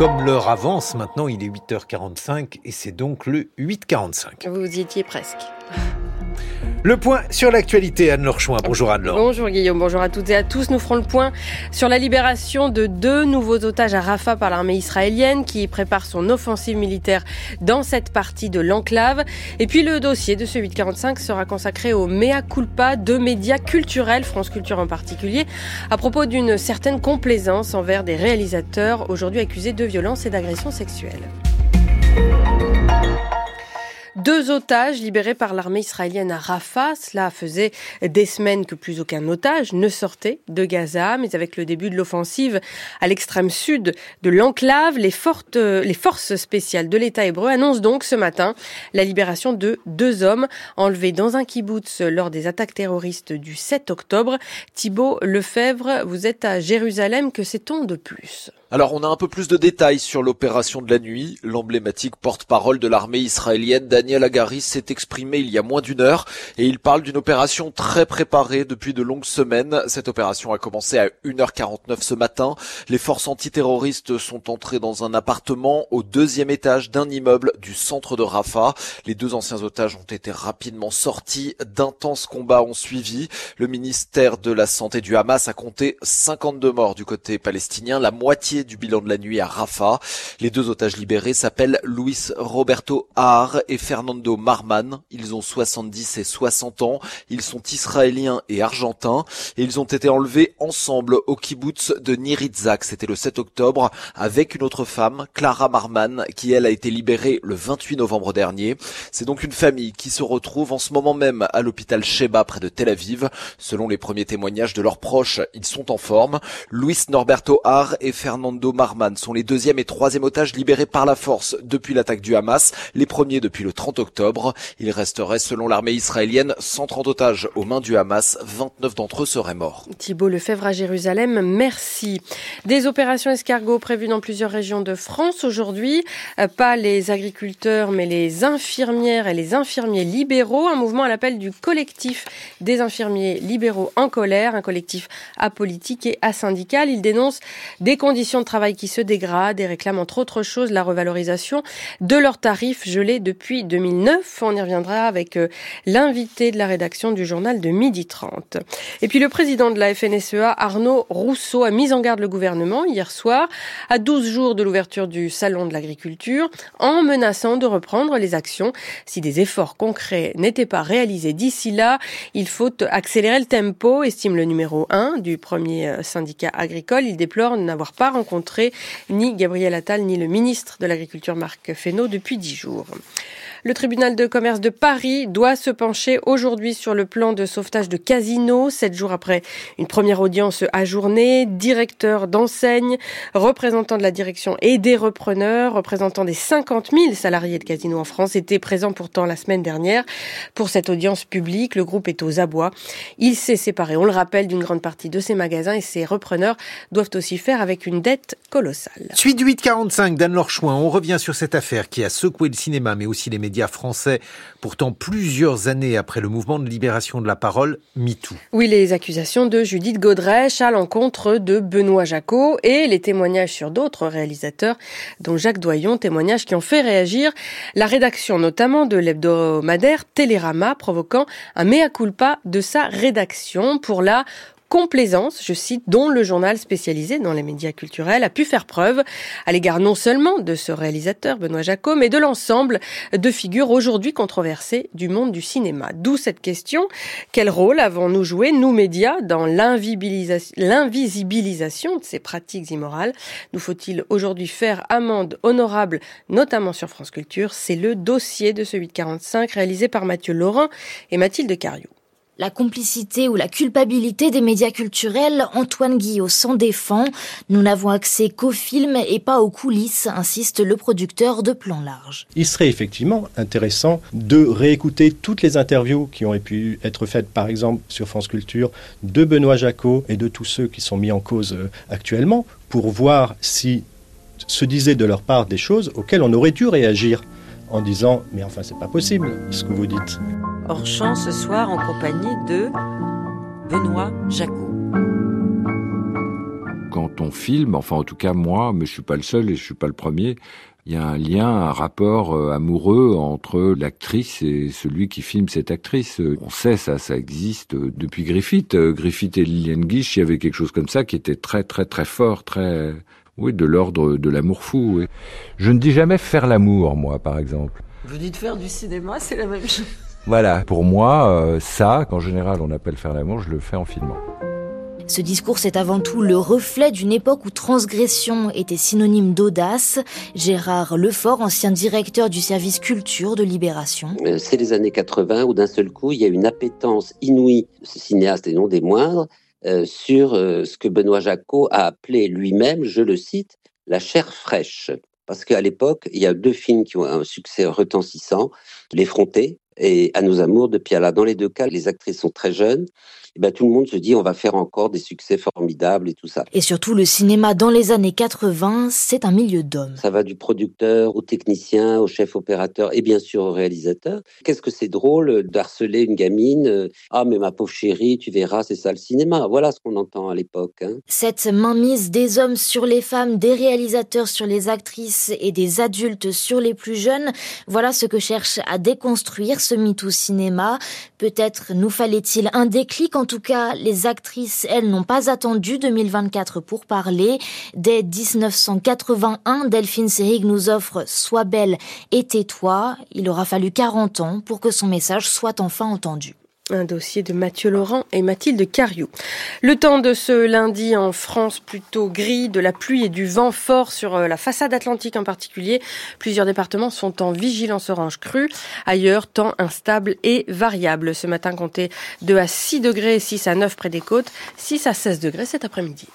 Comme l'heure avance, maintenant il est 8h45 et c'est donc le 8h45. Vous étiez presque. Le point sur l'actualité, Anne-Laure Chouin. Bonjour Anne-Laure. Bonjour Guillaume, bonjour à toutes et à tous. Nous ferons le point sur la libération de deux nouveaux otages à Rafah par l'armée israélienne qui prépare son offensive militaire dans cette partie de l'enclave. Et puis le dossier de ce 845 sera consacré au mea culpa de médias culturels, France Culture en particulier, à propos d'une certaine complaisance envers des réalisateurs aujourd'hui accusés de violence et d'agression sexuelle. Deux otages libérés par l'armée israélienne à Rafah. Cela faisait des semaines que plus aucun otage ne sortait de Gaza, mais avec le début de l'offensive à l'extrême sud de l'enclave, les, les forces spéciales de l'État hébreu annoncent donc ce matin la libération de deux hommes enlevés dans un kibbutz lors des attaques terroristes du 7 octobre. Thibault Lefebvre, vous êtes à Jérusalem, que sait-on de plus? Alors on a un peu plus de détails sur l'opération de la nuit. L'emblématique porte-parole de l'armée israélienne, Daniel Agaris, s'est exprimé il y a moins d'une heure et il parle d'une opération très préparée depuis de longues semaines. Cette opération a commencé à 1h49 ce matin. Les forces antiterroristes sont entrées dans un appartement au deuxième étage d'un immeuble du centre de Rafah. Les deux anciens otages ont été rapidement sortis. D'intenses combats ont suivi. Le ministère de la Santé du Hamas a compté 52 morts du côté palestinien, la moitié du bilan de la nuit à Rafah. Les deux otages libérés s'appellent Luis Roberto Ahar et Fernando Marman. Ils ont 70 et 60 ans. Ils sont israéliens et argentins et ils ont été enlevés ensemble au kibbutz de Niritzak. C'était le 7 octobre avec une autre femme, Clara Marman, qui elle a été libérée le 28 novembre dernier. C'est donc une famille qui se retrouve en ce moment même à l'hôpital Sheba près de Tel Aviv. Selon les premiers témoignages de leurs proches, ils sont en forme. Luis Norberto Ahar et Fernando Fernando Marman sont les deuxième et troisième otages libérés par la force depuis l'attaque du Hamas, les premiers depuis le 30 octobre. Il resterait, selon l'armée israélienne, 130 otages aux mains du Hamas. 29 d'entre eux seraient morts. Thibault Lefebvre à Jérusalem, merci. Des opérations escargots prévues dans plusieurs régions de France aujourd'hui. Euh, pas les agriculteurs, mais les infirmières et les infirmiers libéraux. Un mouvement à l'appel du collectif des infirmiers libéraux en colère, un collectif apolitique et asyndical. Il dénonce des conditions de travail qui se dégradent et réclament entre autres choses la revalorisation de leurs tarifs gelés depuis 2009. On y reviendra avec euh, l'invité de la rédaction du journal de midi 30. Et puis le président de la FNSEA, Arnaud Rousseau, a mis en garde le gouvernement hier soir, à 12 jours de l'ouverture du salon de l'agriculture, en menaçant de reprendre les actions si des efforts concrets n'étaient pas réalisés d'ici là. Il faut accélérer le tempo, estime le numéro 1 du premier euh, syndicat agricole. Il déplore n'avoir pas rencontré ni Gabriel Attal ni le ministre de l'Agriculture Marc Fesneau depuis dix jours. Le tribunal de commerce de Paris doit se pencher aujourd'hui sur le plan de sauvetage de Casino, sept jours après une première audience ajournée. Directeur d'enseigne, représentant de la direction et des repreneurs, représentant des 50 000 salariés de Casino en France, étaient présents pourtant la semaine dernière pour cette audience publique. Le groupe est aux abois. Il s'est séparé, on le rappelle, d'une grande partie de ses magasins et ses repreneurs doivent aussi faire avec une dette colossale. Suite du 845 d'Anne-Laure Chouin, on revient sur cette affaire qui a secoué le cinéma mais aussi les médias français, pourtant plusieurs années après le mouvement de libération de la parole MeToo. Oui, les accusations de Judith Godrèche à l'encontre de Benoît Jacot et les témoignages sur d'autres réalisateurs, dont Jacques Doyon, témoignages qui ont fait réagir la rédaction notamment de l'hebdomadaire Télérama, provoquant un mea culpa de sa rédaction pour la complaisance, je cite, dont le journal spécialisé dans les médias culturels a pu faire preuve à l'égard non seulement de ce réalisateur, Benoît Jacot, mais de l'ensemble de figures aujourd'hui controversées du monde du cinéma. D'où cette question, quel rôle avons-nous joué, nous médias, dans l'invisibilisation de ces pratiques immorales? Nous faut-il aujourd'hui faire amende honorable, notamment sur France Culture? C'est le dossier de ce 845 réalisé par Mathieu Laurent et Mathilde Cariou. La complicité ou la culpabilité des médias culturels, Antoine Guillot s'en défend. Nous n'avons accès qu'aux films et pas aux coulisses, insiste le producteur de Plan Large. Il serait effectivement intéressant de réécouter toutes les interviews qui ont pu être faites, par exemple, sur France Culture, de Benoît Jacot et de tous ceux qui sont mis en cause euh, actuellement, pour voir si se disaient de leur part des choses auxquelles on aurait dû réagir en disant mais enfin c'est pas possible ce que vous dites. Hors champ ce soir en compagnie de Benoît Jacot quand on filme, enfin en tout cas moi, mais je suis pas le seul et je suis pas le premier, il y a un lien, un rapport euh, amoureux entre l'actrice et celui qui filme cette actrice. On sait ça, ça existe depuis Griffith. Griffith et Lillian Gish, il y avait quelque chose comme ça qui était très très très fort, très oui, de l'ordre de l'amour fou. Je ne dis jamais faire l'amour, moi, par exemple. Vous dites faire du cinéma, c'est la même chose. Voilà, pour moi, euh, ça, qu'en général on appelle faire l'amour, je le fais en filmant. Ce discours, c'est avant tout le reflet d'une époque où transgression était synonyme d'audace. Gérard Lefort, ancien directeur du service culture de Libération. Euh, c'est les années 80 où d'un seul coup, il y a une appétence inouïe de ce cinéaste et non des moindres euh, sur euh, ce que Benoît Jacot a appelé lui-même, je le cite, la chair fraîche. Parce qu'à l'époque, il y a deux films qui ont un succès retentissant, L'effronté et À nos amours de Piala. Dans les deux cas, les actrices sont très jeunes eh ben, tout le monde se dit on va faire encore des succès formidables et tout ça. Et surtout, le cinéma dans les années 80, c'est un milieu d'hommes. Ça va du producteur au technicien, au chef opérateur et bien sûr au réalisateur. Qu'est-ce que c'est drôle d'harceler une gamine Ah, mais ma pauvre chérie, tu verras, c'est ça le cinéma. Voilà ce qu'on entend à l'époque. Hein. Cette mainmise des hommes sur les femmes, des réalisateurs sur les actrices et des adultes sur les plus jeunes, voilà ce que cherche à déconstruire ce MeToo cinéma. Peut-être nous fallait-il un déclic en tout cas, les actrices, elles, n'ont pas attendu 2024 pour parler. Dès 1981, Delphine Seyrig nous offre Sois belle et tais-toi. Il aura fallu 40 ans pour que son message soit enfin entendu. Un dossier de Mathieu Laurent et Mathilde Cariou. Le temps de ce lundi en France plutôt gris, de la pluie et du vent fort sur euh, la façade atlantique en particulier. Plusieurs départements sont en vigilance orange crue. Ailleurs, temps instable et variable. Ce matin, comptez 2 à 6 degrés, 6 à 9 près des côtes, 6 à 16 degrés cet après-midi.